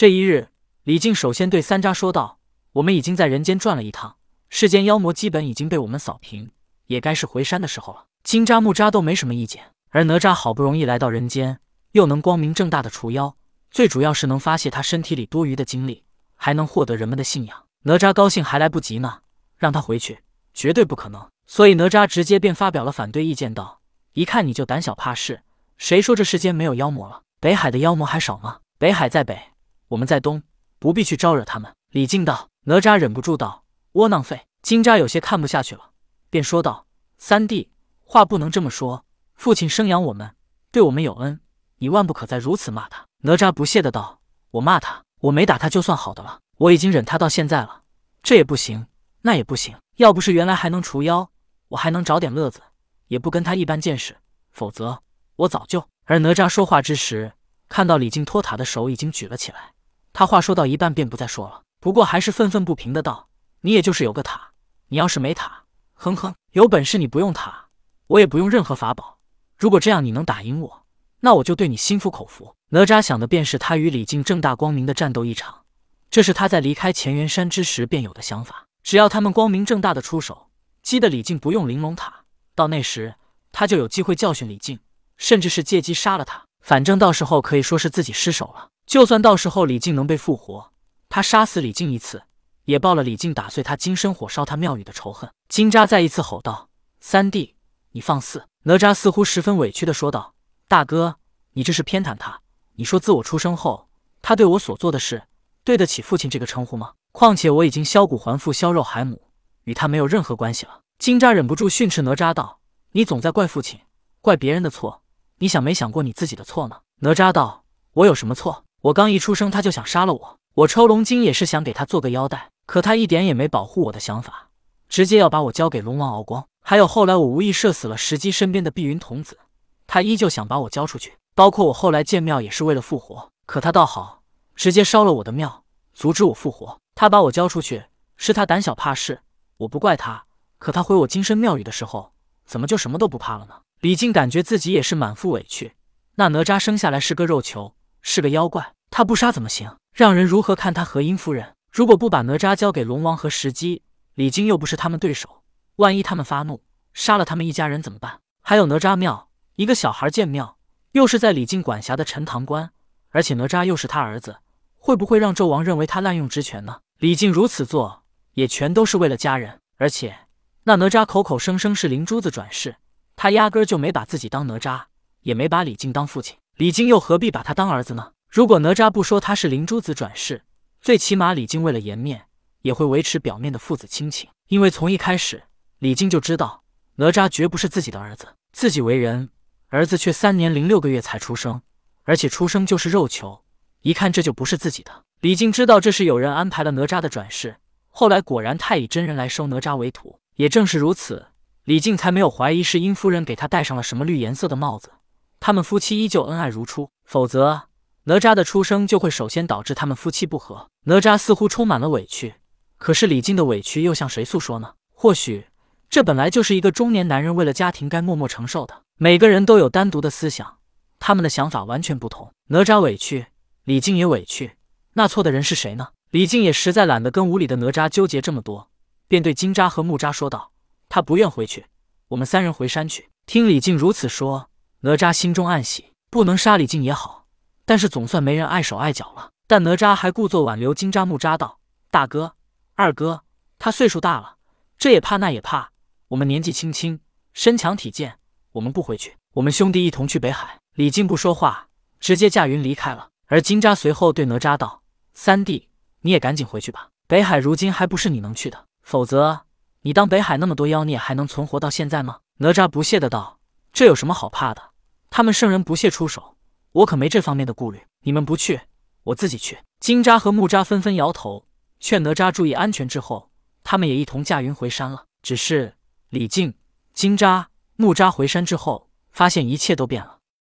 这一日，李靖首先对三扎说道：“我们已经在人间转了一趟，世间妖魔基本已经被我们扫平，也该是回山的时候了。”金扎木扎都没什么意见，而哪吒好不容易来到人间，又能光明正大的除妖，最主要是能发泄他身体里多余的精力，还能获得人们的信仰。哪吒高兴还来不及呢，让他回去绝对不可能。所以哪吒直接便发表了反对意见，道：“一看你就胆小怕事，谁说这世间没有妖魔了？北海的妖魔还少吗？北海在北，我们在东，不必去招惹他们。”李靖道。哪吒忍不住道：“窝囊废！”金吒有些看不下去了，便说道：“三弟，话不能这么说。父亲生养我们，对我们有恩，你万不可再如此骂他。”哪吒不屑的道：“我骂他，我没打他就算好的了。”我已经忍他到现在了，这也不行，那也不行。要不是原来还能除妖，我还能找点乐子，也不跟他一般见识。否则，我早就……而哪吒说话之时，看到李靖托塔的手已经举了起来。他话说到一半便不再说了，不过还是愤愤不平的道：“你也就是有个塔，你要是没塔，哼哼，有本事你不用塔，我也不用任何法宝。如果这样你能打赢我，那我就对你心服口服。”哪吒想的便是他与李靖正大光明的战斗一场。这是他在离开乾元山之时便有的想法。只要他们光明正大的出手，激得李靖不用玲珑塔，到那时他就有机会教训李靖，甚至是借机杀了他。反正到时候可以说是自己失手了。就算到时候李靖能被复活，他杀死李靖一次，也报了李靖打碎他金身火烧他庙宇的仇恨。金吒再一次吼道：“三弟，你放肆！”哪吒似乎十分委屈的说道：“大哥，你这是偏袒他。你说自我出生后，他对我所做的事。”对得起父亲这个称呼吗？况且我已经削骨还父，削肉还母，与他没有任何关系了。金吒忍不住训斥哪吒道：“你总在怪父亲，怪别人的错，你想没想过你自己的错呢？”哪吒道：“我有什么错？我刚一出生他就想杀了我，我抽龙筋也是想给他做个腰带，可他一点也没保护我的想法，直接要把我交给龙王敖光。还有后来我无意射死了石矶身边的碧云童子，他依旧想把我交出去。包括我后来建庙也是为了复活，可他倒好。”直接烧了我的庙，阻止我复活。他把我交出去，是他胆小怕事，我不怪他。可他毁我金身庙宇的时候，怎么就什么都不怕了呢？李靖感觉自己也是满腹委屈。那哪吒生下来是个肉球，是个妖怪，他不杀怎么行？让人如何看他和殷夫人？如果不把哪吒交给龙王和石矶，李靖又不是他们对手，万一他们发怒，杀了他们一家人怎么办？还有哪吒庙，一个小孩建庙，又是在李靖管辖的陈塘关，而且哪吒又是他儿子。会不会让纣王认为他滥用职权呢？李靖如此做，也全都是为了家人。而且那哪吒口口声声是灵珠子转世，他压根就没把自己当哪吒，也没把李靖当父亲。李靖又何必把他当儿子呢？如果哪吒不说他是灵珠子转世，最起码李靖为了颜面，也会维持表面的父子亲情。因为从一开始，李靖就知道哪吒绝不是自己的儿子。自己为人，儿子却三年零六个月才出生，而且出生就是肉球。一看这就不是自己的，李靖知道这是有人安排了哪吒的转世。后来果然太乙真人来收哪吒为徒，也正是如此，李靖才没有怀疑是殷夫人给他戴上了什么绿颜色的帽子。他们夫妻依旧恩爱如初，否则哪吒的出生就会首先导致他们夫妻不和。哪吒似乎充满了委屈，可是李靖的委屈又向谁诉说呢？或许这本来就是一个中年男人为了家庭该默默承受的。每个人都有单独的思想，他们的想法完全不同。哪吒委屈。李靖也委屈，那错的人是谁呢？李靖也实在懒得跟无理的哪吒纠结这么多，便对金吒和木吒说道：“他不愿回去，我们三人回山去。”听李靖如此说，哪吒心中暗喜，不能杀李靖也好，但是总算没人碍手碍脚了。但哪吒还故作挽留金吒、木吒道：“大哥、二哥，他岁数大了，这也怕那也怕，我们年纪轻轻，身强体健，我们不回去，我们兄弟一同去北海。”李靖不说话，直接驾云离开了。而金吒随后对哪吒道：“三弟，你也赶紧回去吧。北海如今还不是你能去的，否则你当北海那么多妖孽还能存活到现在吗？”哪吒不屑的道：“这有什么好怕的？他们圣人不屑出手，我可没这方面的顾虑。你们不去，我自己去。”金吒和木吒纷纷摇头，劝哪吒注意安全。之后，他们也一同驾云回山了。只是李靖、金吒、木吒回山之后，发现一切都变了。